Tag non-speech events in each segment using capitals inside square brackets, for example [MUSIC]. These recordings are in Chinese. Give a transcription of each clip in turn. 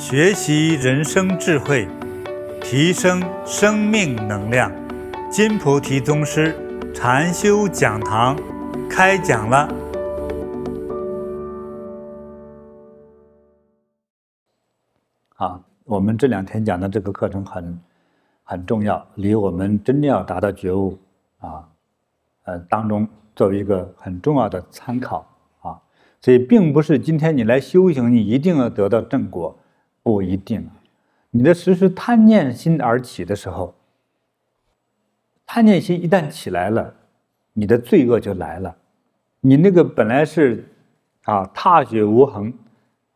学习人生智慧，提升生命能量。金菩提宗师禅修讲堂开讲了。好，我们这两天讲的这个课程很很重要，离我们真正要达到觉悟啊，呃当中作为一个很重要的参考啊。所以，并不是今天你来修行，你一定要得到正果，不一定。你的时时贪念心而起的时候，贪念心一旦起来了，你的罪恶就来了。你那个本来是啊踏雪无痕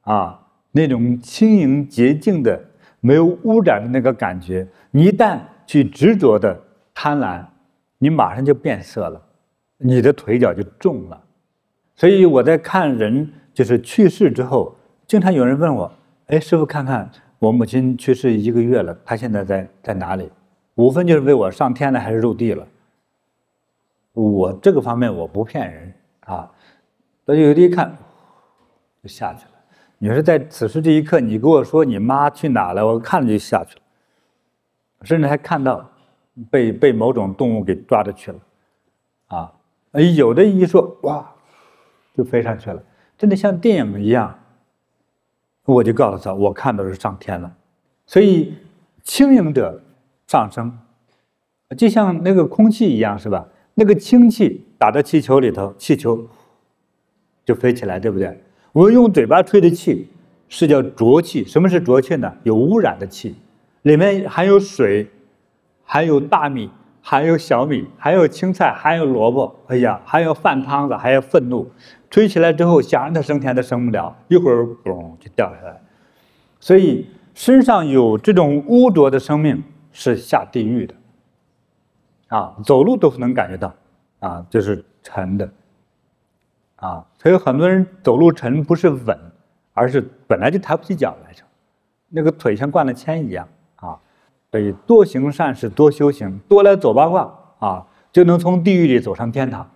啊那种轻盈洁净的、没有污染的那个感觉，你一旦去执着的贪婪，你马上就变色了，你的腿脚就重了。所以我在看人，就是去世之后，经常有人问我：“哎，师傅，看看我母亲去世一个月了，她现在在在哪里？无分就是为我上天了还是入地了？”我这个方面我不骗人啊。所以有的一看就下去了。你说在此时这一刻，你跟我说你妈去哪了，我看了就下去了，甚至还看到被被某种动物给抓着去了，啊，有的一说哇。就飞上去了，真的像电影一样。我就告诉他，我看到是上天了。所以轻盈者上升，就像那个空气一样，是吧？那个氢气打到气球里头，气球就飞起来，对不对？我们用嘴巴吹的气是叫浊气。什么是浊气呢？有污染的气，里面含有水，含有大米，还有小米，还有青菜，还有萝卜。哎呀，还有饭汤子，还有愤怒。吹起来之后，想让它升天都升不了，一会儿嘣就掉下来。所以身上有这种污浊的生命是下地狱的，啊，走路都能感觉到，啊，就是沉的，啊，所以很多人走路沉不是稳，而是本来就抬不起脚来着，那个腿像灌了铅一样，所以多行善事，多修行，多来走八卦，啊，就能从地狱里走上天堂，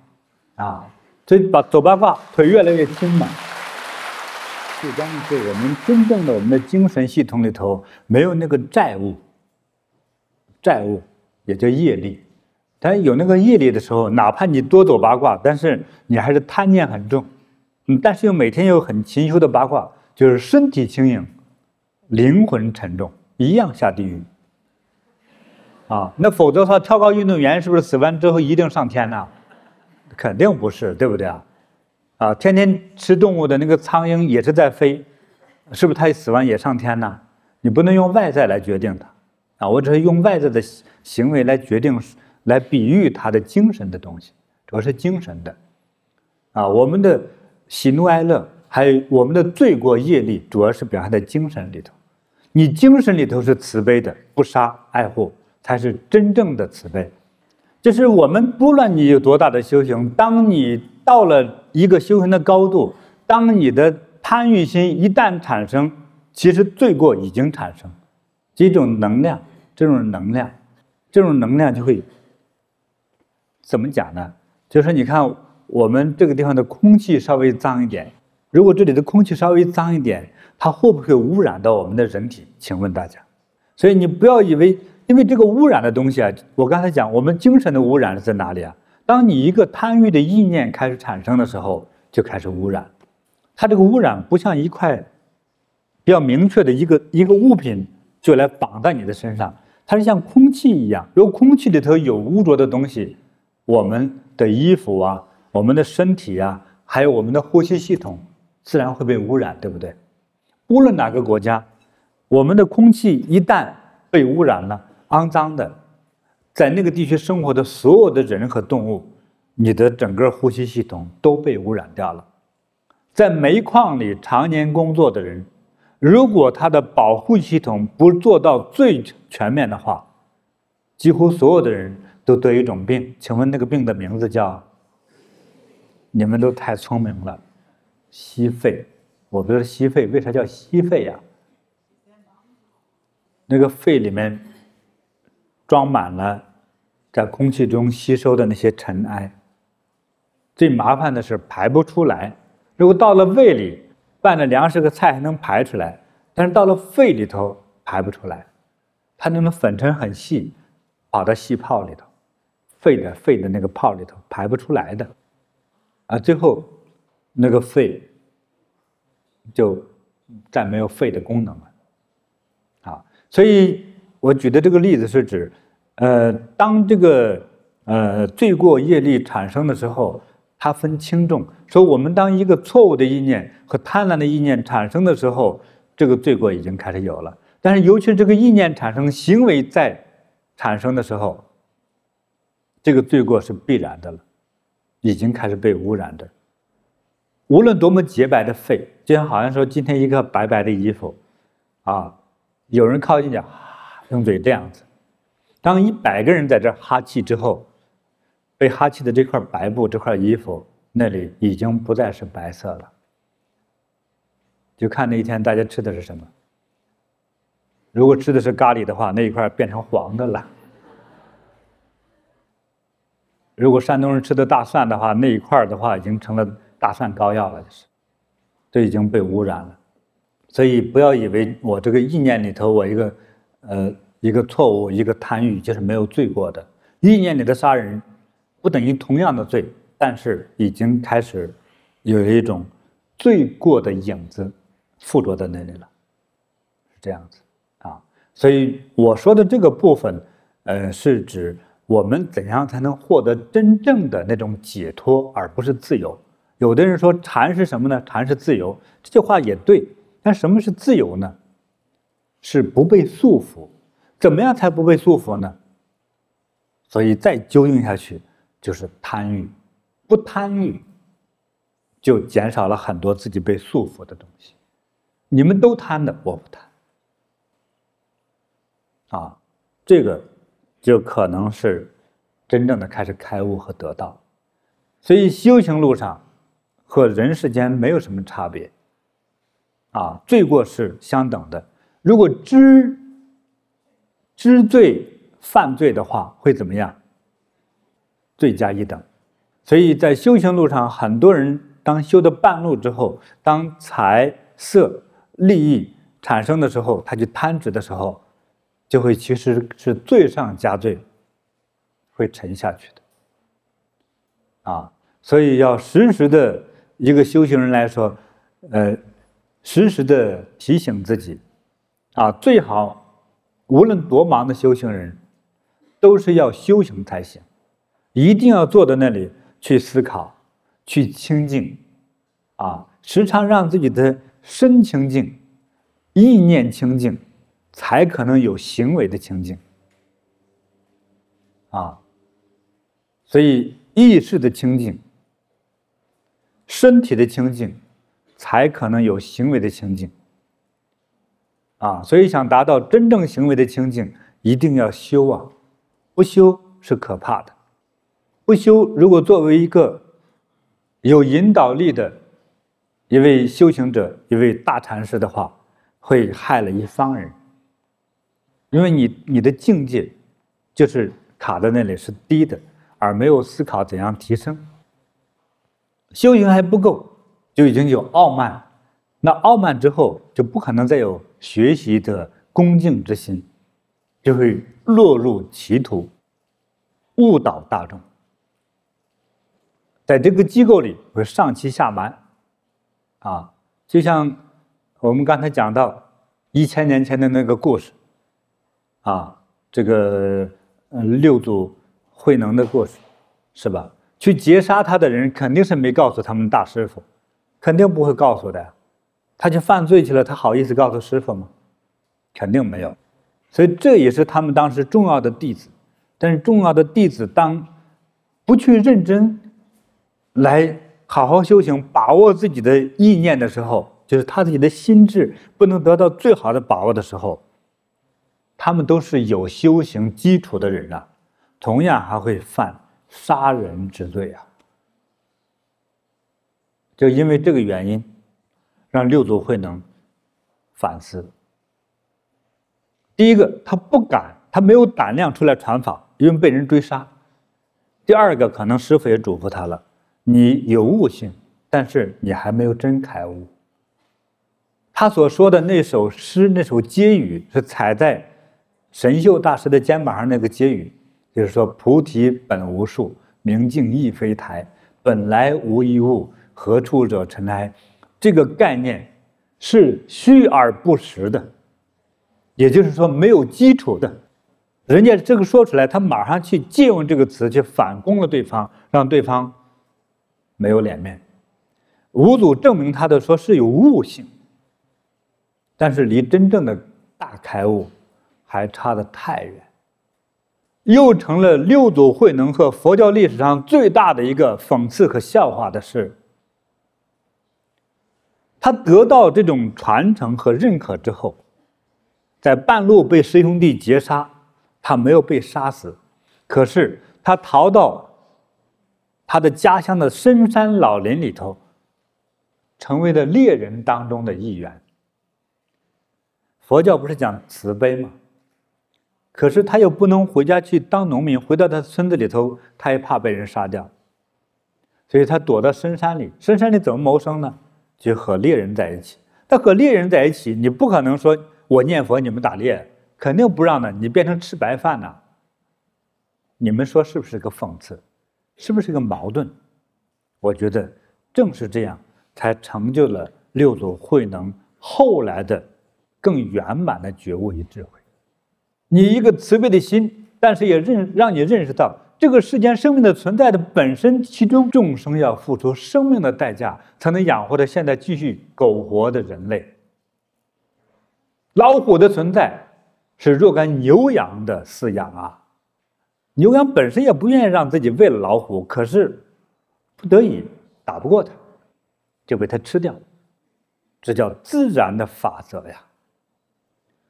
啊。所以把走八卦腿越来越轻嘛，最关键是我们真正的我们的精神系统里头没有那个债务，债务也叫业力。但有那个业力的时候，哪怕你多走八卦，但是你还是贪念很重。嗯，但是又每天又很勤修的八卦，就是身体轻盈，灵魂沉重，一样下地狱。啊，那否则的话，跳高运动员是不是死完之后一定上天呢？肯定不是，对不对啊？啊，天天吃动物的那个苍蝇也是在飞，是不是？它死完也上天呢？你不能用外在来决定它，啊，我只是用外在的行为来决定，来比喻它的精神的东西，主要是精神的，啊，我们的喜怒哀乐，还有我们的罪过业力，主要是表现在精神里头。你精神里头是慈悲的，不杀爱护，才是真正的慈悲。就是我们不论你有多大的修行，当你到了一个修行的高度，当你的贪欲心一旦产生，其实罪过已经产生，这种能量，这种能量，这种能量就会怎么讲呢？就是你看我们这个地方的空气稍微脏一点，如果这里的空气稍微脏一点，它会不会污染到我们的人体？请问大家，所以你不要以为。因为这个污染的东西啊，我刚才讲，我们精神的污染是在哪里啊？当你一个贪欲的意念开始产生的时候，就开始污染。它这个污染不像一块比较明确的一个一个物品就来绑在你的身上，它是像空气一样。如果空气里头有污浊的东西，我们的衣服啊、我们的身体啊，还有我们的呼吸系统，自然会被污染，对不对？无论哪个国家，我们的空气一旦被污染了。肮脏的，在那个地区生活的所有的人和动物，你的整个呼吸系统都被污染掉了。在煤矿里常年工作的人，如果他的保护系统不做到最全面的话，几乎所有的人都得一种病。请问那个病的名字叫？你们都太聪明了，吸肺。我不知道吸肺，为啥叫吸肺呀？那个肺里面。装满了在空气中吸收的那些尘埃，最麻烦的是排不出来。如果到了胃里，拌着粮食和菜还能排出来，但是到了肺里头排不出来，它那种粉尘很细，跑到细泡里头，肺的肺的那个泡里头排不出来的，啊，最后那个肺就再没有肺的功能了，啊，所以我举的这个例子是指，呃，当这个呃罪过业力产生的时候。它分轻重，说我们当一个错误的意念和贪婪的意念产生的时候，这个罪过已经开始有了。但是，尤其这个意念产生、行为在产生的时候，这个罪过是必然的了，已经开始被污染的。无论多么洁白的肺，就像好像说今天一个白白的衣服，啊，有人靠近讲，用嘴这样子，当一百个人在这哈气之后。被哈气的这块白布，这块衣服那里已经不再是白色了。就看那一天大家吃的是什么。如果吃的是咖喱的话，那一块变成黄的了。如果山东人吃的大蒜的话，那一块的话已经成了大蒜膏药了，就是，这已经被污染了。所以不要以为我这个意念里头，我一个呃一个错误，一个贪欲，就是没有罪过的。意念里的杀人。不等于同样的罪，但是已经开始有一种罪过的影子附着在那里了，是这样子啊。所以我说的这个部分，呃，是指我们怎样才能获得真正的那种解脱，而不是自由。有的人说禅是什么呢？禅是自由，这句话也对。但什么是自由呢？是不被束缚。怎么样才不被束缚呢？所以再究竟下去。就是贪欲，不贪欲，就减少了很多自己被束缚的东西。你们都贪的，我不贪。啊，这个就可能是真正的开始开悟和得道。所以修行路上和人世间没有什么差别。啊，罪过是相等的。如果知知罪犯罪的话，会怎么样？罪加一等，所以在修行路上，很多人当修到半路之后，当财色利益产生的时候，他去贪执的时候，就会其实是罪上加罪，会沉下去的。啊，所以要时时的一个修行人来说，呃，时时的提醒自己，啊，最好无论多忙的修行人，都是要修行才行。一定要坐在那里去思考，去清净，啊，时常让自己的身清净，意念清净，才可能有行为的清净，啊，所以意识的清净，身体的清净，才可能有行为的清净，啊，所以想达到真正行为的清净，一定要修啊，不修是可怕的。不修，如果作为一个有引导力的一位修行者、一位大禅师的话，会害了一方人。因为你你的境界就是卡在那里是低的，而没有思考怎样提升。修行还不够，就已经有傲慢，那傲慢之后就不可能再有学习的恭敬之心，就会落入歧途，误导大众。在这个机构里会上欺下瞒，啊，就像我们刚才讲到一千年前的那个故事，啊，这个嗯六祖慧能的故事，是吧？去劫杀他的人肯定是没告诉他们大师傅，肯定不会告诉的，他去犯罪去了，他好意思告诉师傅吗？肯定没有，所以这也是他们当时重要的弟子，但是重要的弟子当不去认真。来好好修行，把握自己的意念的时候，就是他自己的心智不能得到最好的把握的时候，他们都是有修行基础的人啊，同样还会犯杀人之罪啊。就因为这个原因，让六祖慧能反思。第一个，他不敢，他没有胆量出来传法，因为被人追杀；第二个，可能师傅也嘱咐他了。你有悟性，但是你还没有真开悟。他所说的那首诗，那首偈语是踩在神秀大师的肩膀上那个偈语，就是说“菩提本无树，明镜亦非台，本来无一物，何处惹尘埃”。这个概念是虚而不实的，也就是说没有基础的。人家这个说出来，他马上去借用这个词去反攻了对方，让对方没有脸面。五祖证明他的说是有悟性，但是离真正的大开悟还差得太远，又成了六祖慧能和佛教历史上最大的一个讽刺和笑话的事。他得到这种传承和认可之后，在半路被师兄弟劫杀，他没有被杀死，可是他逃到他的家乡的深山老林里头，成为了猎人当中的一员。佛教不是讲慈悲吗？可是他又不能回家去当农民，回到他村子里头，他也怕被人杀掉，所以他躲到深山里。深山里怎么谋生呢？就和猎人在一起，但和猎人在一起，你不可能说我念佛，你们打猎，肯定不让的。你变成吃白饭呢？你们说是不是个讽刺？是不是个矛盾？我觉得正是这样，才成就了六祖慧能后来的更圆满的觉悟与智慧。你一个慈悲的心，但是也认让你认识到。这个世间生命的存在的本身，其中众生要付出生命的代价，才能养活着现在继续苟活的人类。老虎的存在是若干牛羊的饲养啊，牛羊本身也不愿意让自己喂了老虎，可是不得已打不过它，就被它吃掉，这叫自然的法则呀。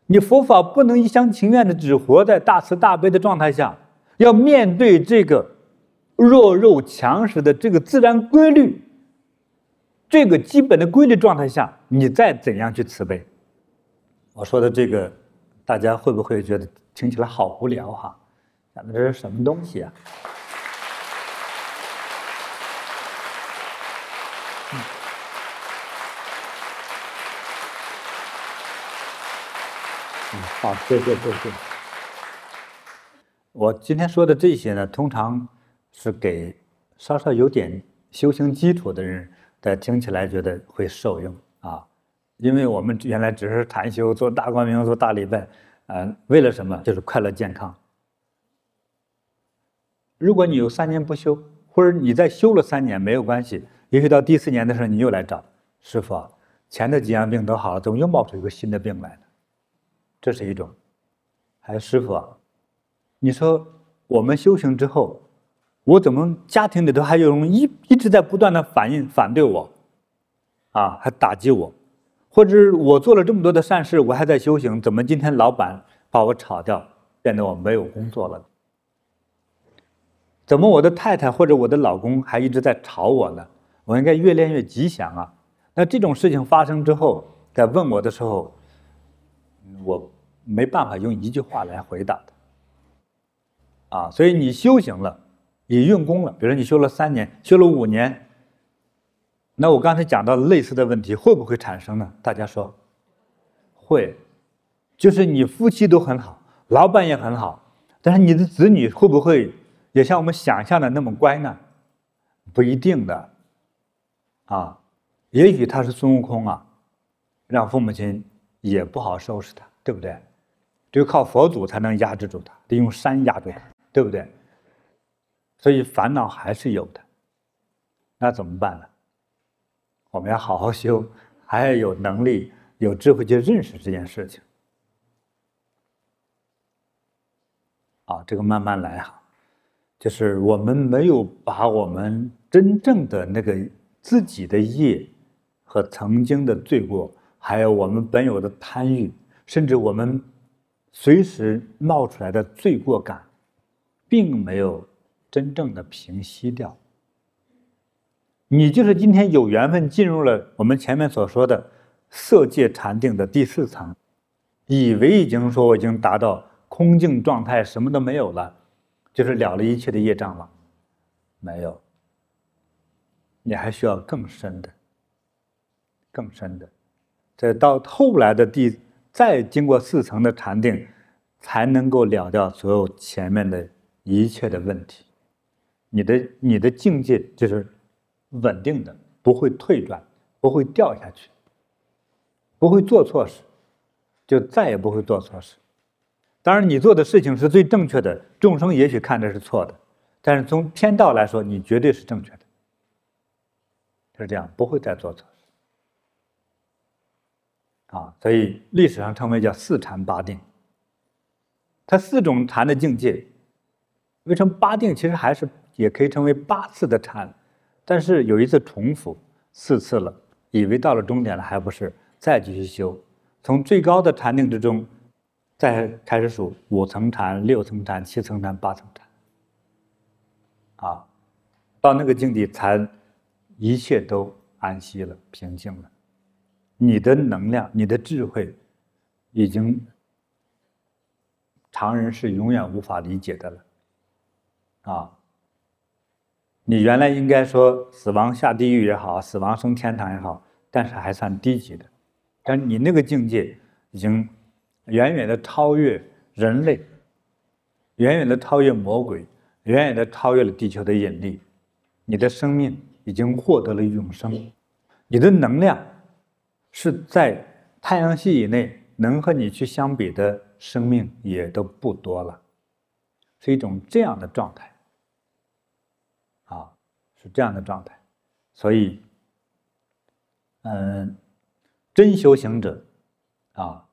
你佛法不能一厢情愿的只活在大慈大悲的状态下。要面对这个弱肉强食的这个自然规律，这个基本的规律状态下，你再怎样去慈悲？我说的这个，大家会不会觉得听起来好无聊哈？讲的这是什么东西啊？嗯，好，谢谢，谢谢。我今天说的这些呢，通常是给稍稍有点修行基础的人，在听起来觉得会受用啊。因为我们原来只是禅修、做大光明、做大礼拜，嗯，为了什么？就是快乐健康。如果你有三年不修，或者你再修了三年没有关系，也许到第四年的时候你又来找师父，前的几样病都好了，怎么又冒出一个新的病来呢？这是一种。还有师父。你说我们修行之后，我怎么家庭里头还有人一一直在不断的反应反对我，啊，还打击我，或者我做了这么多的善事，我还在修行，怎么今天老板把我炒掉，变得我没有工作了？怎么我的太太或者我的老公还一直在吵我呢？我应该越练越吉祥啊！那这种事情发生之后，在问我的时候，我没办法用一句话来回答他。啊，所以你修行了，你用功了，比如说你修了三年，修了五年，那我刚才讲到类似的问题会不会产生呢？大家说，会，就是你夫妻都很好，老板也很好，但是你的子女会不会也像我们想象的那么乖呢？不一定的，啊，也许他是孙悟空啊，让父母亲也不好收拾他，对不对？只有靠佛祖才能压制住他，得用山压住他。对不对？所以烦恼还是有的，那怎么办呢？我们要好好修，[LAUGHS] 还要有能力、有智慧去认识这件事情。啊，这个慢慢来哈，就是我们没有把我们真正的那个自己的业和曾经的罪过，还有我们本有的贪欲，甚至我们随时冒出来的罪过感。并没有真正的平息掉。你就是今天有缘分进入了我们前面所说的色界禅定的第四层，以为已经说我已经达到空静状态，什么都没有了，就是了了一切的业障了，没有。你还需要更深的、更深的，再到后来的第再经过四层的禅定，才能够了掉所有前面的一切的问题。你的你的境界就是稳定的，不会退转，不会掉下去，不会做错事，就再也不会做错事。当然，你做的事情是最正确的，众生也许看着是错的，但是从天道来说，你绝对是正确的。就是这样，不会再做错事。啊，所以历史上称为叫四禅八定。它四种禅的境界，为什么八定其实还是也可以称为八次的禅？但是有一次重复四次了，以为到了终点了，还不是，再继续修。从最高的禅定之中，再开始数五层禅、六层禅、七层禅、八层禅。啊，到那个境地才一切都安息了、平静了。你的能量、你的智慧，已经常人是永远无法理解的了。啊。你原来应该说死亡下地狱也好，死亡升天堂也好，但是还算低级的。但你那个境界已经远远的超越人类，远远的超越魔鬼，远远的超越了地球的引力。你的生命已经获得了永生，你的能量是在太阳系以内能和你去相比的生命也都不多了，是一种这样的状态。这样的状态，所以，嗯，真修行者，啊，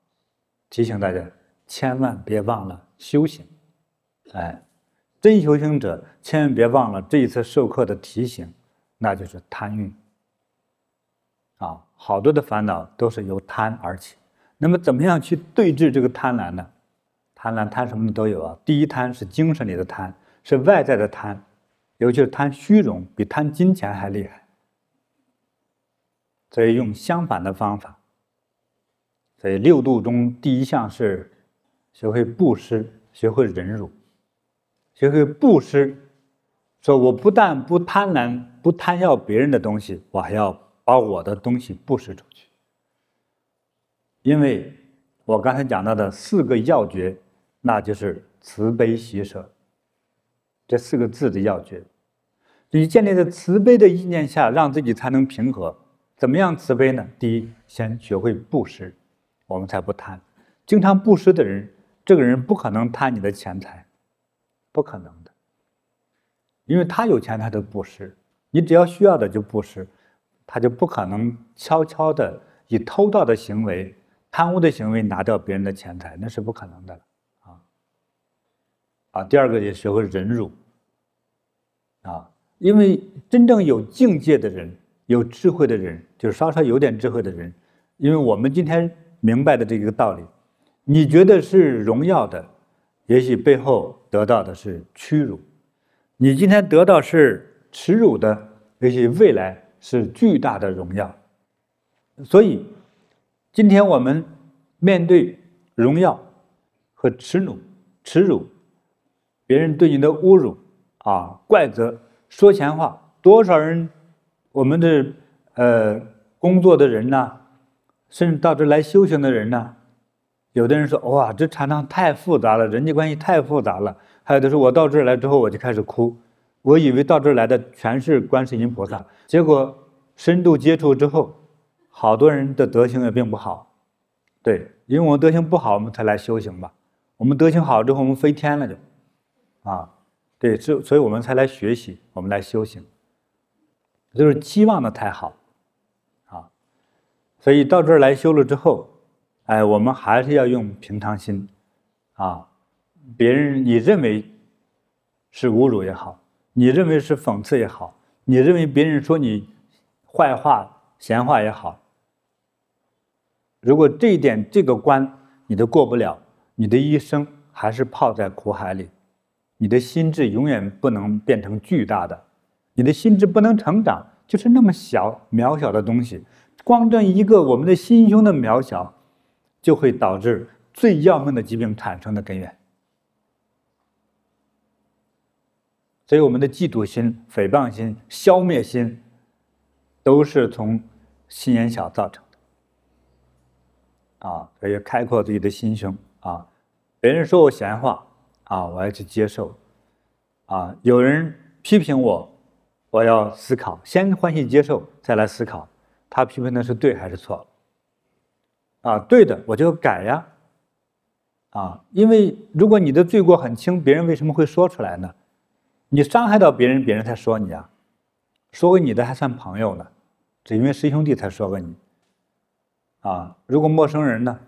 提醒大家千万别忘了修行，哎，真修行者千万别忘了这一次授课的提醒，那就是贪欲，啊，好多的烦恼都是由贪而起。那么，怎么样去对治这个贪婪呢？贪婪贪什么的都有啊。第一贪是精神里的贪，是外在的贪。尤其是贪虚荣，比贪金钱还厉害，所以用相反的方法。所以六度中第一项是学会布施，学会忍辱，学会布施。说我不但不贪婪，不贪要别人的东西，我还要把我的东西布施出去。因为我刚才讲到的四个要诀，那就是慈悲喜舍。这四个字的要诀，你建立在慈悲的意念下，让自己才能平和。怎么样慈悲呢？第一，先学会布施，我们才不贪。经常布施的人，这个人不可能贪你的钱财，不可能的，因为他有钱，他就布施。你只要需要的就布施，他就不可能悄悄的以偷盗的行为、贪污的行为拿掉别人的钱财，那是不可能的。啊，第二个也学会忍辱，啊，因为真正有境界的人，有智慧的人，就是稍稍有点智慧的人，因为我们今天明白的这个道理，你觉得是荣耀的，也许背后得到的是屈辱；你今天得到是耻辱的，也许未来是巨大的荣耀。所以，今天我们面对荣耀和耻辱，耻辱。别人对你的侮辱，啊，怪责，说闲话，多少人，我们的呃工作的人呐，甚至到这来修行的人呐，有的人说哇，这禅堂太复杂了，人际关系太复杂了。还有的说，我到这儿来之后我就开始哭，我以为到这儿来的全是观世音菩萨，结果深度接触之后，好多人的德行也并不好。对，因为我们德行不好，我们才来修行吧。我们德行好之后，我们飞天了就。啊，对，所所以我们才来学习，我们来修行，就是期望的太好，啊，所以到这儿来修了之后，哎，我们还是要用平常心，啊，别人你认为是侮辱也好，你认为是讽刺也好，你认为别人说你坏话、闲话也好，如果这一点这个关你都过不了，你的一生还是泡在苦海里。你的心智永远不能变成巨大的，你的心智不能成长，就是那么小渺小的东西。光这一个我们的心胸的渺小，就会导致最要命的疾病产生的根源。所以，我们的嫉妒心、诽谤心、消灭心，都是从心眼小造成的。啊，可以开阔自己的心胸啊。别人说我闲话啊，我要去接受啊。有人批评我，我要思考，先欢喜接受，再来思考，他批评的是对还是错？啊，对的，我就改呀。啊，因为如果你的罪过很轻，别人为什么会说出来呢？你伤害到别人，别人才说你啊。说给你的还算朋友呢，只因为师兄弟才说给你。啊，如果陌生人呢，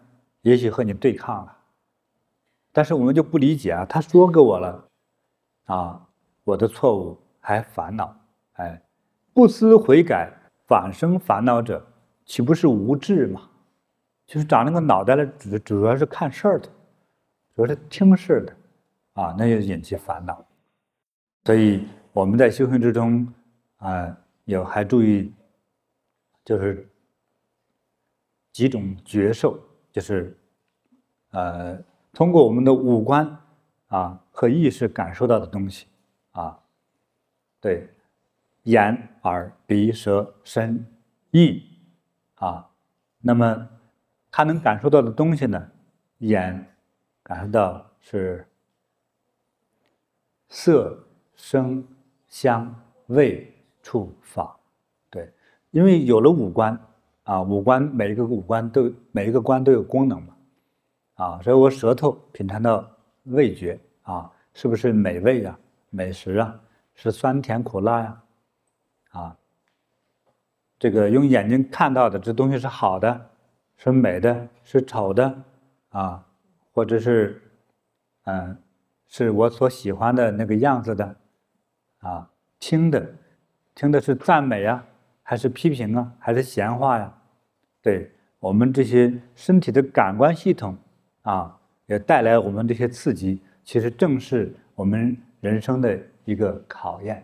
也许和你对抗了。但是我们就不理解啊，他说给我了，啊，我的错误还烦恼，哎，不思悔改反生烦恼者，岂不是无智吗？就是长那个脑袋了，主主要是看事儿的，主要是听事的，啊，那就引起烦恼。所以我们在修行之中，啊，有还注意，就是几种觉受，就是，呃。通过我们的五官啊和意识感受到的东西啊，对，眼、耳、鼻、舌、身、意啊，那么他能感受到的东西呢？眼感受到是色、声、香、味、触、法，对，因为有了五官啊，五官每一个五官都每一个官都有功能嘛。啊，所以我舌头品尝到味觉啊，是不是美味、啊？美食啊，是酸甜苦辣呀？啊，这个用眼睛看到的这东西是好的，是美的，是丑的啊，或者是嗯，是我所喜欢的那个样子的啊。听的，听的是赞美呀，还是批评啊，还是闲话呀？对我们这些身体的感官系统。啊，也带来我们这些刺激，其实正是我们人生的一个考验。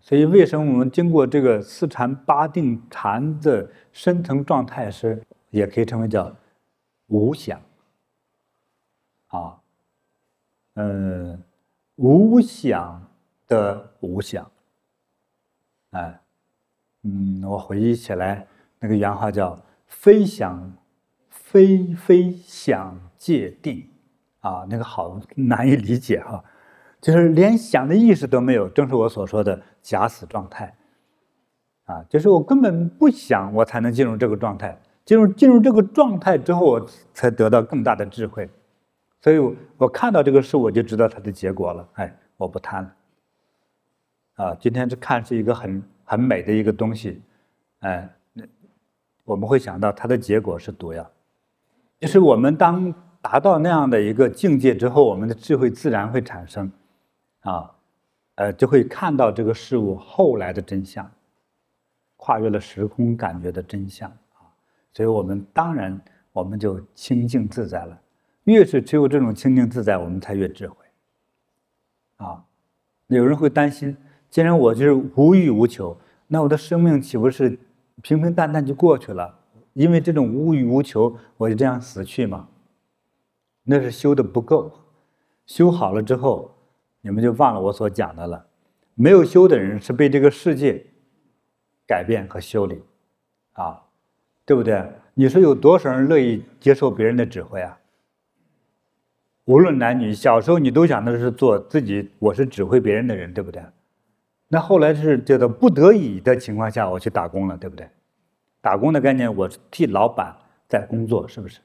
所以，为什么我们经过这个四禅八定禅的深层状态时，也可以称为叫无想。啊，嗯，无想的无想。哎，嗯，我回忆起来那个原话叫“非想非非想”。界定，啊，那个好难以理解哈，就是连想的意识都没有，正是我所说的假死状态，啊，就是我根本不想，我才能进入这个状态，进入进入这个状态之后，我才得到更大的智慧，所以我我看到这个事，我就知道它的结果了，哎，我不贪了，啊，今天这看是一个很很美的一个东西，哎，那我们会想到它的结果是毒药，就是我们当。达到那样的一个境界之后，我们的智慧自然会产生，啊，呃，就会看到这个事物后来的真相，跨越了时空感觉的真相啊，所以我们当然我们就清净自在了。越是只有这种清净自在，我们才越智慧，啊，有人会担心，既然我就是无欲无求，那我的生命岂不是平平淡淡就过去了？因为这种无欲无求，我就这样死去吗？那是修的不够，修好了之后，你们就忘了我所讲的了。没有修的人是被这个世界改变和修理，啊，对不对？你说有多少人乐意接受别人的指挥啊？无论男女，小时候你都想的是做自己，我是指挥别人的人，对不对？那后来是觉得不得已的情况下，我去打工了，对不对？打工的概念，我替老板在工作，是不是？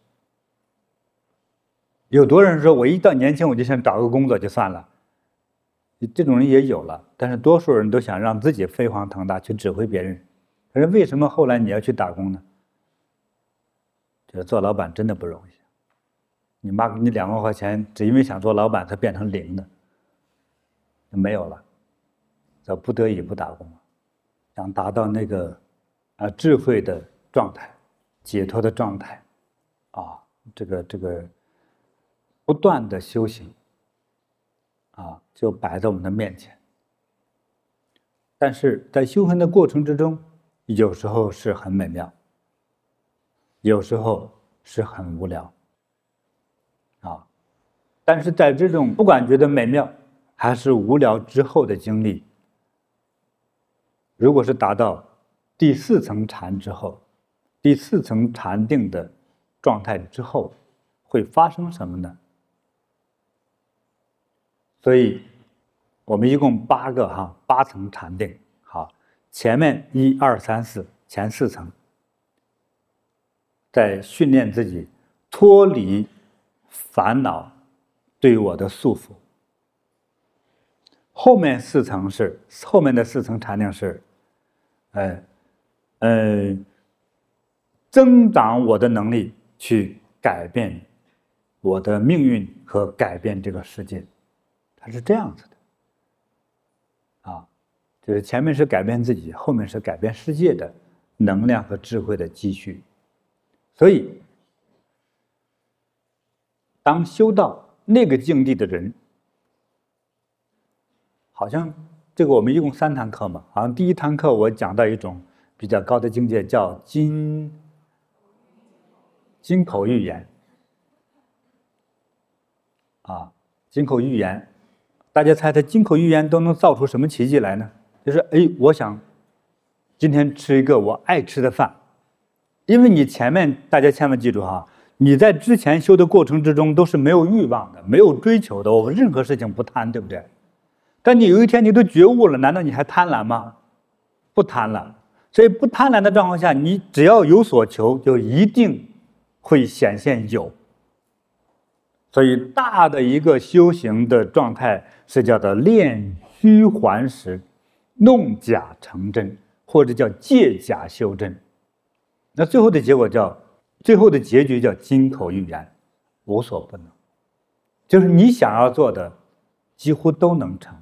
有多少人说，我一到年轻我就想找个工作就算了，这种人也有了。但是多数人都想让自己飞黄腾达，去指挥别人。可是为什么后来你要去打工呢？就是做老板真的不容易。你妈给你两万块钱，只因为想做老板才变成零的，没有了。叫不得已不打工，想达到那个啊智慧的状态、解脱的状态，啊，这个这个。不断的修行，啊，就摆在我们的面前。但是在修行的过程之中，有时候是很美妙，有时候是很无聊，啊，但是在这种不管觉得美妙还是无聊之后的经历，如果是达到第四层禅之后，第四层禅定的状态之后会发生什么呢？所以，我们一共八个哈八层禅定，好，前面一二三四前四层，在训练自己脱离烦恼对我的束缚。后面四层是后面的四层禅定是，呃，呃，增长我的能力去改变我的命运和改变这个世界，是这样子的，啊，就是前面是改变自己，后面是改变世界的能量和智慧的积蓄，所以，当修到那个境地的人。好像这个我们一共三堂课嘛，好像第一堂课我讲到一种比较高的境界，叫金金口玉言啊，金口玉言，大家猜猜金口玉言都能造出什么奇迹来呢？就是哎，我想今天吃一个我爱吃的饭，因为你前面大家千万记住哈，你在之前修的过程之中都是没有欲望的，没有追求的，我们任何事情不贪，对不对？但你有一天你都觉悟了，难道你还贪婪吗？不贪婪，所以不贪婪的状况下，你只要有所求，就一定会显现有。所以大的一个修行的状态是叫做练虚还实，弄假成真，或者叫借假修真。那最后的结果叫，最后的结局叫金口玉言，无所不能，就是你想要做的，几乎都能成。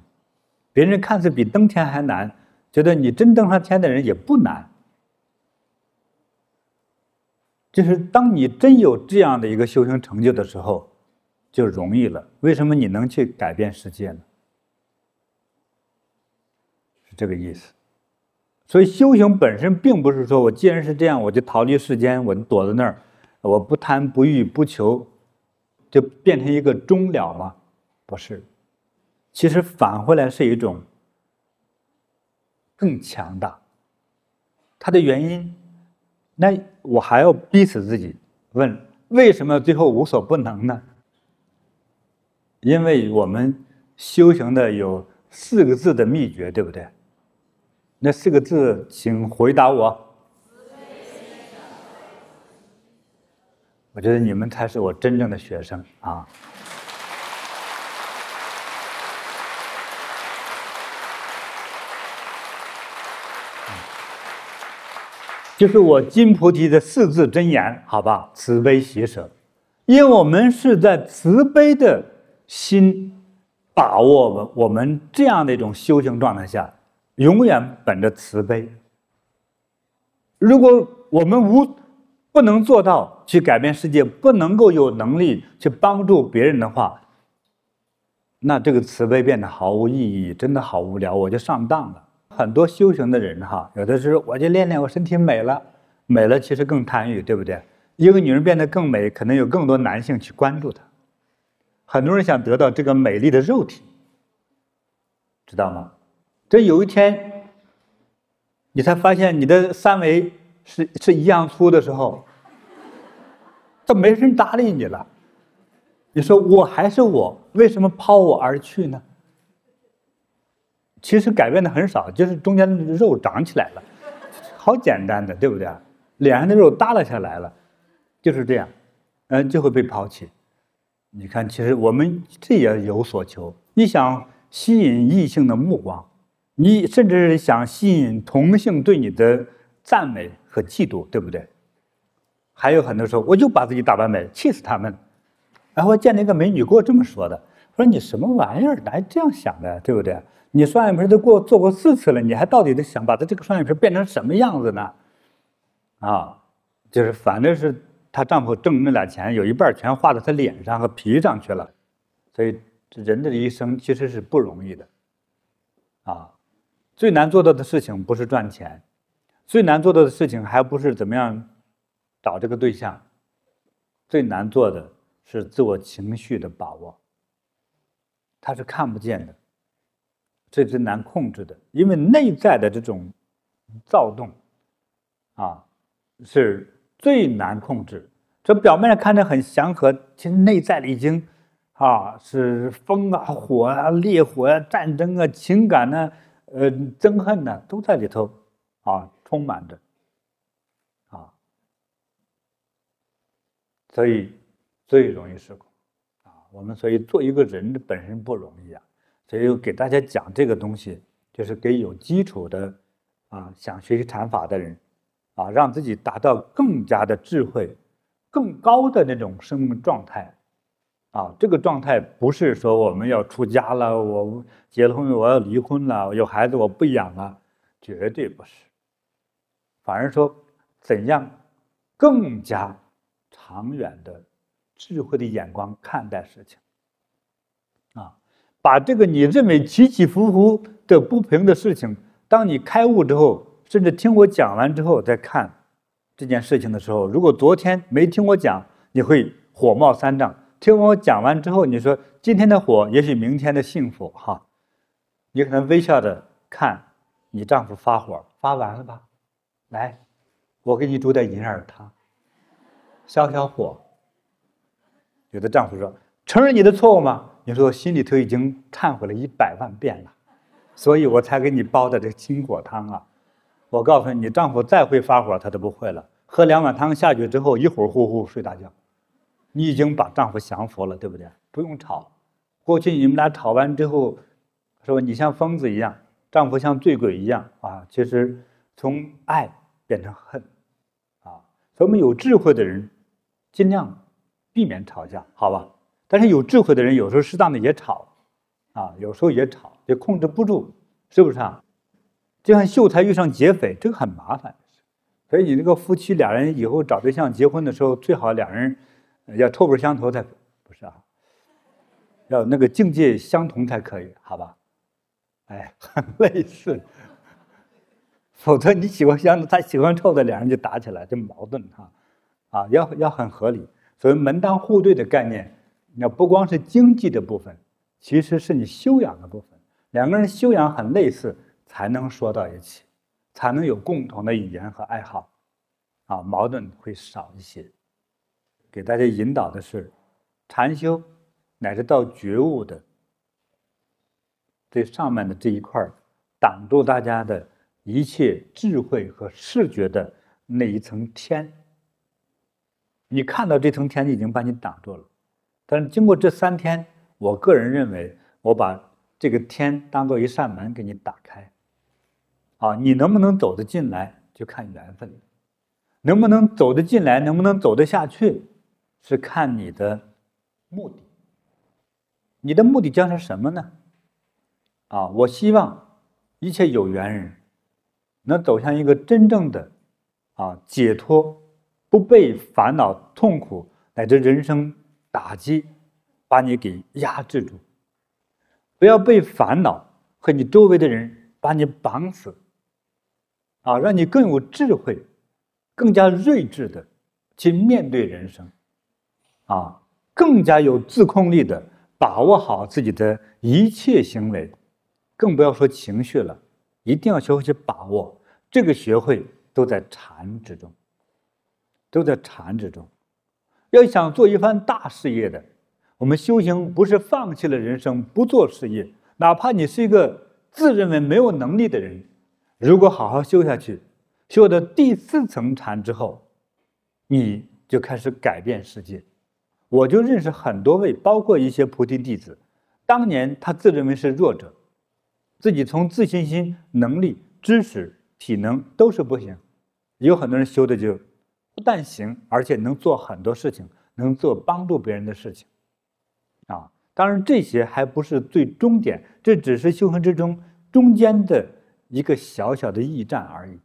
别人看似比登天还难，觉得你真登上天的人也不难。就是当你真有这样的一个修行成就的时候，就容易了。为什么你能去改变世界呢？是这个意思。所以修行本身并不是说我既然是这样，我就逃离世间，我就躲在那儿，我不贪不欲不求，就变成一个终了吗？不是。其实返回来是一种更强大。它的原因，那我还要逼死自己问：为什么最后无所不能呢？因为我们修行的有四个字的秘诀，对不对？那四个字，请回答我。我觉得你们才是我真正的学生啊。就是我金菩提的四字真言，好吧？慈悲喜舍，因为我们是在慈悲的心把握我们我们这样的一种修行状态下，永远本着慈悲。如果我们无不能做到去改变世界，不能够有能力去帮助别人的话，那这个慈悲变得毫无意义，真的好无聊，我就上当了。很多修行的人哈，有的时候我就练练我身体美了，美了其实更贪欲，对不对？一个女人变得更美，可能有更多男性去关注她。很多人想得到这个美丽的肉体，知道吗？这有一天，你才发现你的三围是是一样粗的时候，都没人搭理你了。你说我还是我，为什么抛我而去呢？其实改变的很少，就是中间的肉长起来了，好简单的，对不对？脸上的肉耷拉下来了，就是这样，嗯，就会被抛弃。你看，其实我们这也有所求。你想吸引异性的目光，你甚至想吸引同性对你的赞美和嫉妒，对不对？还有很多时候，我就把自己打扮美，气死他们。然后我见那个美女给我这么说的，说你什么玩意儿，哪这样想的，对不对？你双眼皮都过做过四次了，你还到底得想把他这个双眼皮变成什么样子呢？啊，就是反正是她丈夫挣那俩钱，有一半全花到她脸上和皮上去了，所以人的一生其实是不容易的。啊，最难做到的事情不是赚钱，最难做到的事情还不是怎么样找这个对象，最难做的是自我情绪的把握，他是看不见的。这是难控制的，因为内在的这种躁动，啊，是最难控制。这表面上看着很祥和，其实内在里已经啊是风啊、火啊、烈火啊、战争啊、情感呢、呃憎恨呢、都在里头啊充满着啊，所以最容易失控啊。我们所以做一个人的本身不容易啊，所以给大家讲这个东西，就是给有基础的啊想学习禅法的人啊，让自己达到更加的智慧。更高的那种生命状态，啊，这个状态不是说我们要出家了，我结了婚我要离婚了，有孩子我不养了，绝对不是。反而说怎样更加长远的智慧的眼光看待事情，啊，把这个你认为起起伏伏的不平的事情，当你开悟之后，甚至听我讲完之后再看。这件事情的时候，如果昨天没听我讲，你会火冒三丈；听我讲完之后，你说今天的火，也许明天的幸福哈。你可能微笑着看你丈夫发火，发完了吧？来，我给你煮点银耳汤，消消火。有的丈夫说：“承认你的错误吗？”你说：“心里头已经忏悔了一百万遍了，所以我才给你煲的这个金果汤啊。”我告诉你，你丈夫再会发火，他都不会了。喝两碗汤下去之后，一会儿呼呼睡大觉。你已经把丈夫降服了，对不对？不用吵。过去你们俩吵完之后，说你像疯子一样，丈夫像醉鬼一样啊。其实从爱变成恨，啊。所以我们有智慧的人，尽量避免吵架，好吧？但是有智慧的人，有时候适当的也吵，啊，有时候也吵，也控制不住，是不是啊？就像秀才遇上劫匪，这个很麻烦，所以你那个夫妻俩人以后找对象结婚的时候，最好两人要臭味相投才不是啊，要那个境界相同才可以，好吧？哎，很 [LAUGHS] 类似，否则你喜欢香的，他喜欢臭的，两人就打起来，就矛盾哈。啊，要要很合理，所以门当户对的概念，那不光是经济的部分，其实是你修养的部分，两个人修养很类似。才能说到一起，才能有共同的语言和爱好，啊，矛盾会少一些。给大家引导的是，禅修乃至到觉悟的最上面的这一块，挡住大家的一切智慧和视觉的那一层天。你看到这层天已经把你挡住了，但是经过这三天，我个人认为，我把这个天当做一扇门给你打开。啊，你能不能走得进来，就看缘分；能不能走得进来，能不能走得下去，是看你的目的。你的目的将是什么呢？啊，我希望一切有缘人能走向一个真正的啊解脱，不被烦恼、痛苦乃至人生打击把你给压制住，不要被烦恼和你周围的人把你绑死。啊，让你更有智慧，更加睿智的去面对人生，啊，更加有自控力的把握好自己的一切行为，更不要说情绪了，一定要学会去把握。这个学会都在禅之中，都在禅之中。要想做一番大事业的，我们修行不是放弃了人生，不做事业，哪怕你是一个自认为没有能力的人。如果好好修下去，修到第四层禅之后，你就开始改变世界。我就认识很多位，包括一些菩提弟子，当年他自认为是弱者，自己从自信心、能力、知识、体能都是不行。有很多人修的就不但行，而且能做很多事情，能做帮助别人的事情。啊，当然这些还不是最终点，这只是修行之中中间的。一个小小的驿站而已，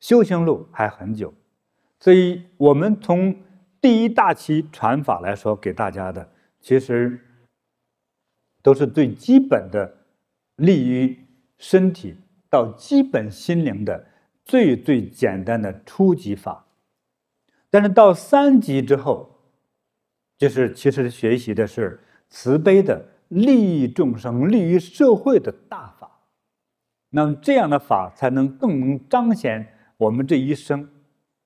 修行路还很久，所以我们从第一大期传法来说，给大家的其实都是最基本的，利于身体到基本心灵的最最简单的初级法。但是到三级之后，就是其实学习的是慈悲的、利益众生、利于社会的大。那么这样的法才能更能彰显我们这一生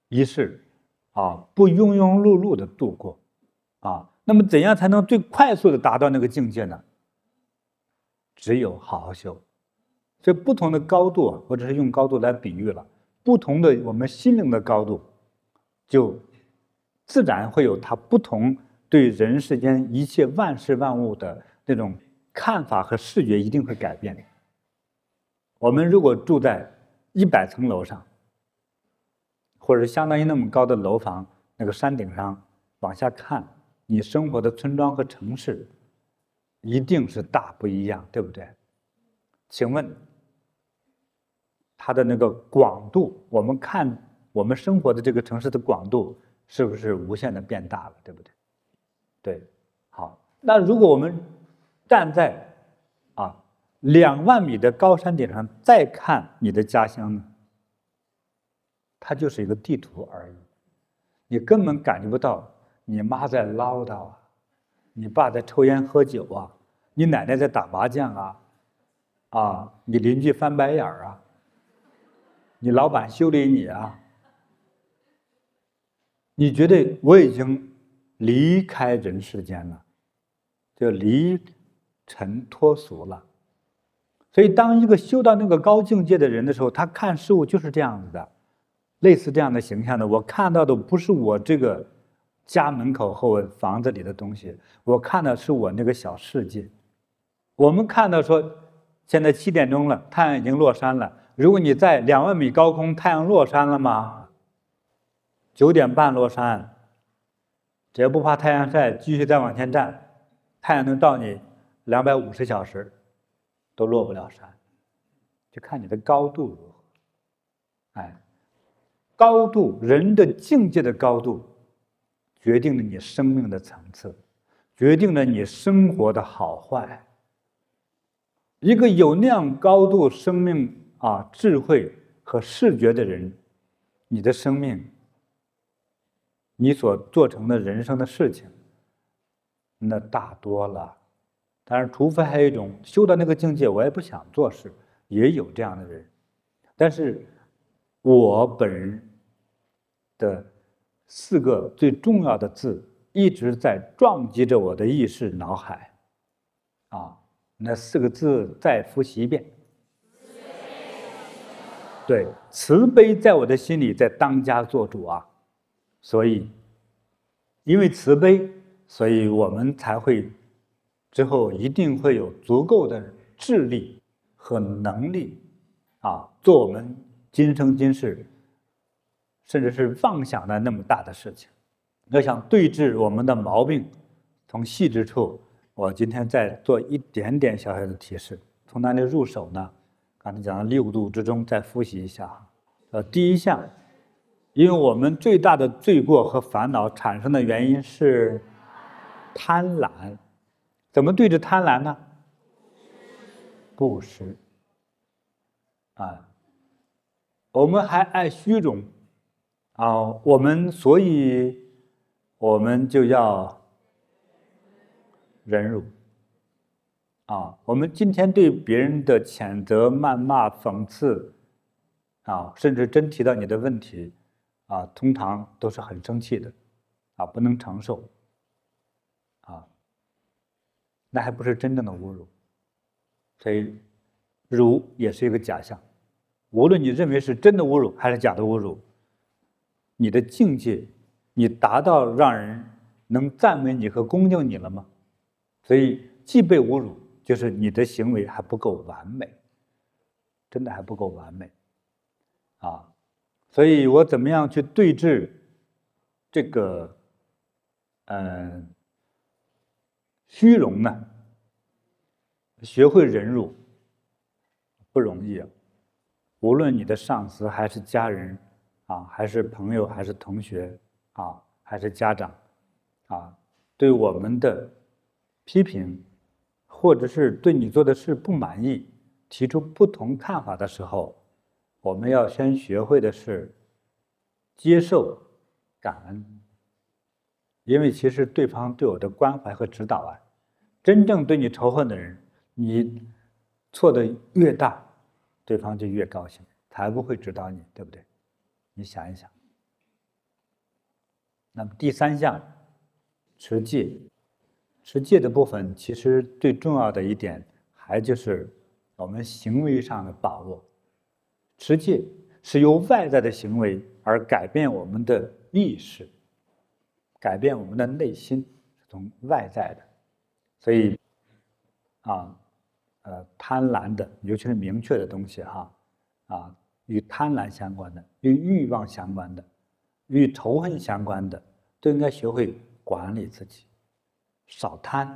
一世啊，不庸庸碌碌的度过，啊，那么怎样才能最快速的达到那个境界呢？只有好好修。所以不同的高度，或者是用高度来比喻了，不同的我们心灵的高度，就自然会有它不同对人世间一切万事万物的那种看法和视觉一定会改变的。我们如果住在一百层楼上，或者相当于那么高的楼房，那个山顶上往下看，你生活的村庄和城市，一定是大不一样，对不对？请问？它的那个广度，我们看我们生活的这个城市的广度是不是无限的变大了，对不对？对，好。那如果我们站在两万米的高山顶上再看你的家乡呢？它就是一个地图而已，你根本感觉不到你妈在唠叨啊，你爸在抽烟喝酒啊，你奶奶在打麻将啊，啊，你邻居翻白眼儿啊。你老板修理你啊？你觉得我已经离开人世间了，就离尘脱俗了。所以，当一个修到那个高境界的人的时候，他看事物就是这样子的，类似这样的形象的。我看到的不是我这个家门口或房子里的东西，我看的是我那个小世界。我们看到说，现在七点钟了，太阳已经落山了。如果你在两万米高空，太阳落山了吗？九点半落山，只要不怕太阳晒，继续再往前站，太阳能到你两百五十小时，都落不了山，就看你的高度如何。哎，高度，人的境界的高度，决定了你生命的层次，决定了你生活的好坏。一个有那样高度生命。啊，智慧和视觉的人，你的生命，你所做成的人生的事情，那大多了。但是，除非还有一种修到那个境界，我也不想做事，也有这样的人。但是，我本人的四个最重要的字，一直在撞击着我的意识脑海。啊，那四个字再复习一遍。对，慈悲在我的心里在当家做主啊，所以，因为慈悲，所以我们才会之后一定会有足够的智力和能力啊，做我们今生今世，甚至是妄想的那么大的事情。要想对治我们的毛病，从细致处，我今天再做一点点小小的提示，从哪里入手呢？刚才讲的六度之中，再复习一下。呃，第一项，因为我们最大的罪过和烦恼产生的原因是贪婪，怎么对着贪婪呢？布施。啊，我们还爱虚荣，啊，我们所以，我们就要忍辱。啊，我们今天对别人的谴责、谩骂、讽刺，啊，甚至真提到你的问题，啊，通常都是很生气的，啊，不能承受，那还不是真正的侮辱，所以，辱也是一个假象。无论你认为是真的侮辱还是假的侮辱，你的境界，你达到让人能赞美你和恭敬你了吗？所以，既被侮辱。就是你的行为还不够完美，真的还不够完美，啊，所以我怎么样去对峙这个，嗯，虚荣呢？学会忍辱不容易啊，无论你的上司还是家人，啊，还是朋友，还是同学，啊，还是家长，啊，对我们的批评。或者是对你做的事不满意，提出不同看法的时候，我们要先学会的是接受、感恩。因为其实对方对我的关怀和指导啊，真正对你仇恨的人，你错的越大，对方就越高兴，才不会指导你，对不对？你想一想。那么第三项，持戒，持戒的部分其实最重要的一点，还就是我们行为上的把握。持戒是由外在的行为而改变我们的意识，改变我们的内心，是从外在的。所以，啊，呃，贪婪的，尤其是明确的东西，哈，啊，与贪婪相关的，与欲望相关的，与仇恨相关的，都应该学会管理自己，少贪，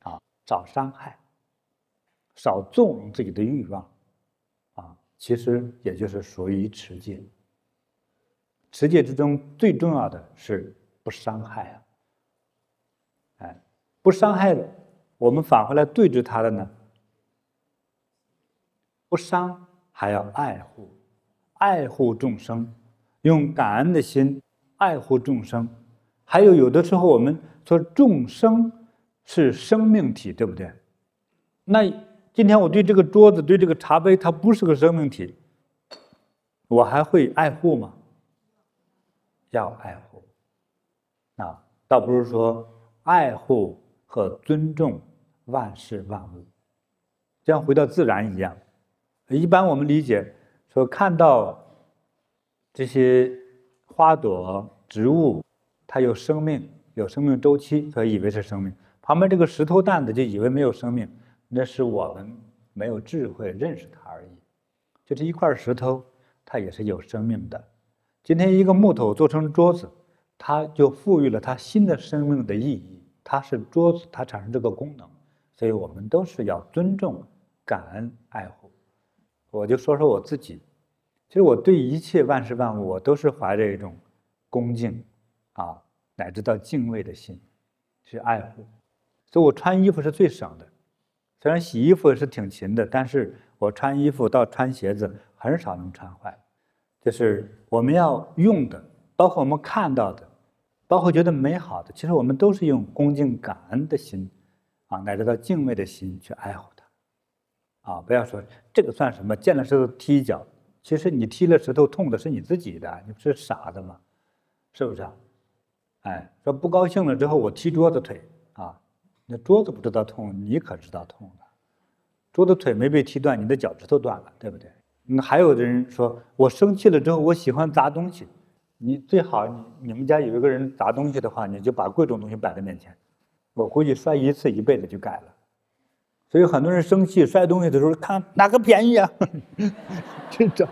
啊，少伤害，少纵容自己的欲望，啊，其实也就是属于持戒。持戒之中最重要的是不伤害啊。哎不伤害，我们返回来对治他的呢？不伤还要爱护，爱护众生，用感恩的心爱护众生。还有有的时候我们说众生是生命体，对不对？那今天我对这个桌子、对这个茶杯，它不是个生命体，我还会爱护吗？要爱护，啊，倒不是说爱护。和尊重万事万物，像回到自然一样。一般我们理解说，看到这些花朵、植物，它有生命，有生命周期，所以以为是生命。旁边这个石头蛋子就以为没有生命，那是我们没有智慧认识它而已。就这一块石头，它也是有生命的。今天一个木头做成桌子，它就赋予了它新的生命的意义。它是桌子，它产生这个功能，所以我们都是要尊重、感恩、爱护。我就说说我自己，其实我对一切万事万物，我都是怀着一种恭敬啊，乃至到敬畏的心去爱护。所以我穿衣服是最省的，虽然洗衣服是挺勤的，但是我穿衣服到穿鞋子很少能穿坏。就是我们要用的，包括我们看到的。包括觉得美好的，其实我们都是用恭敬感恩的心，啊，乃至到敬畏的心去爱护它，啊，不要说这个算什么，见了石头踢一脚，其实你踢了石头痛的是你自己的，你不是傻的吗？是不是啊？哎，说不高兴了之后我踢桌子腿，啊，那桌子不知道痛，你可知道痛了。桌子腿没被踢断，你的脚趾头断了，对不对？那还有的人说我生气了之后，我喜欢砸东西。你最好你你们家有一个人砸东西的话，你就把贵重东西摆在面前。我估计摔一次一辈子就改了。所以很多人生气摔东西的时候，看哪个便宜啊，[LAUGHS] 去找。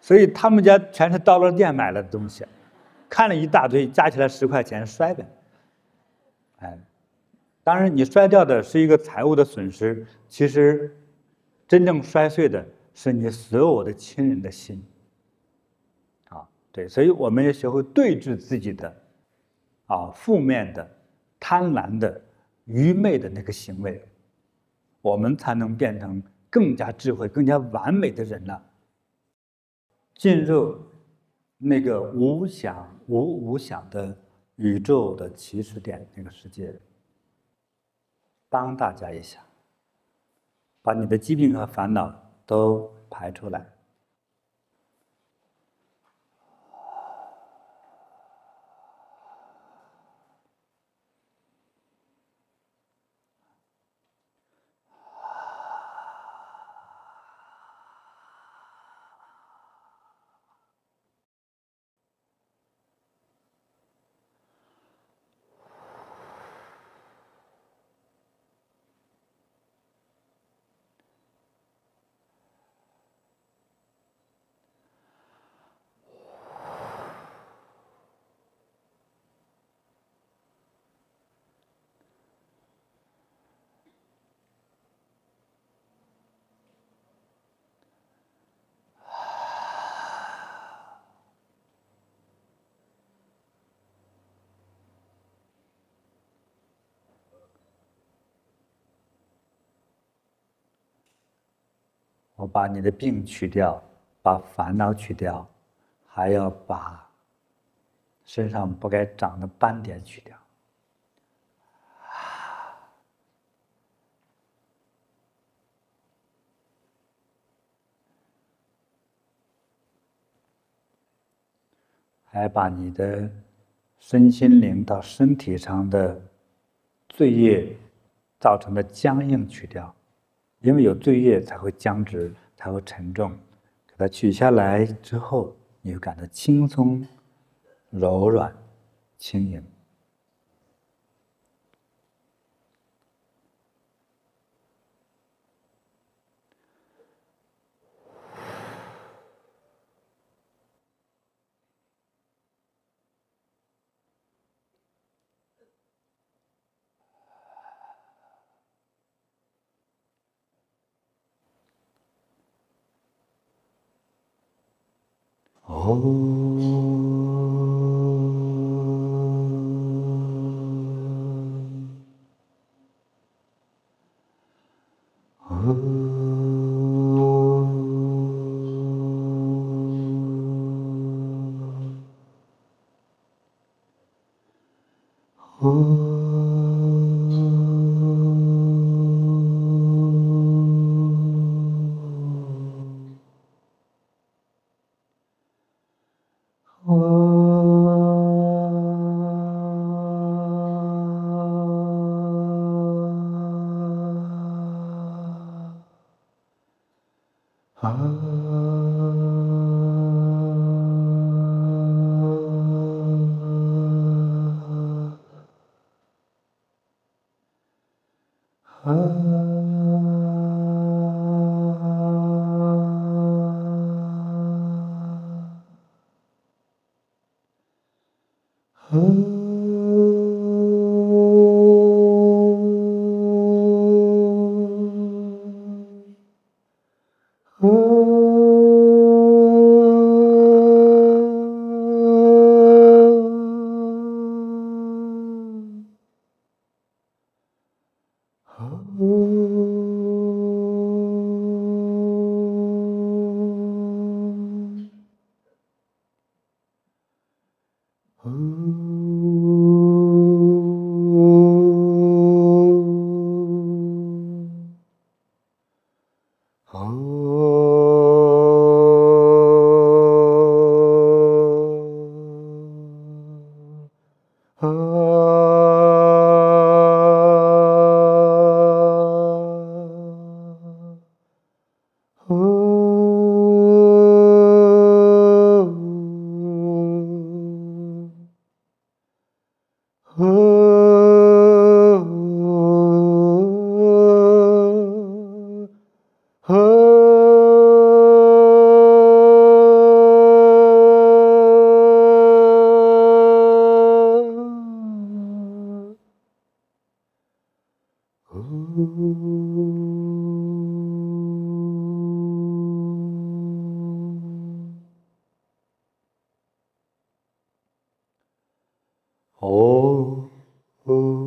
所以他们家全是到了店买了的东西，看了一大堆，加起来十块钱摔呗。哎，当然你摔掉的是一个财物的损失，其实真正摔碎的是你所有的亲人的心。啊对，所以我们要学会对治自己的，啊，负面的、贪婪的、愚昧的那个行为，我们才能变成更加智慧、更加完美的人了。进入那个无想无无想的宇宙的起始点那个世界，帮大家一下，把你的疾病和烦恼都排出来。我把你的病去掉，把烦恼去掉，还要把身上不该长的斑点去掉。还把你的身心灵到身体上的罪业造成的僵硬去掉，因为有罪业才会僵直，才会沉重。给它取下来之后，你会感到轻松、柔软、轻盈。Oh. Oh. oh.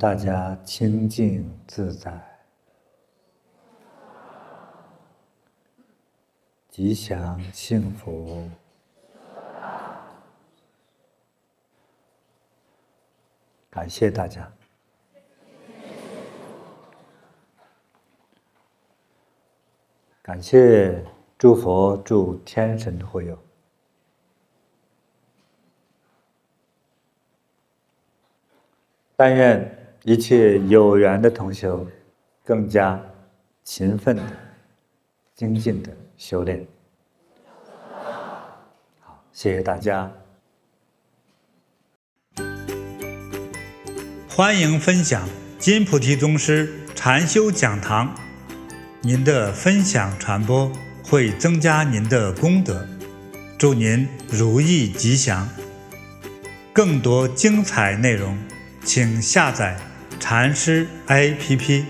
大家清净自在，吉祥幸福。感谢大家，感谢诸佛祝天神护佑。但愿一切有缘的同修更加勤奋、精进的修炼。好，谢谢大家。欢迎分享金菩提宗师禅修讲堂，您的分享传播会增加您的功德，祝您如意吉祥。更多精彩内容。请下载禅师 APP。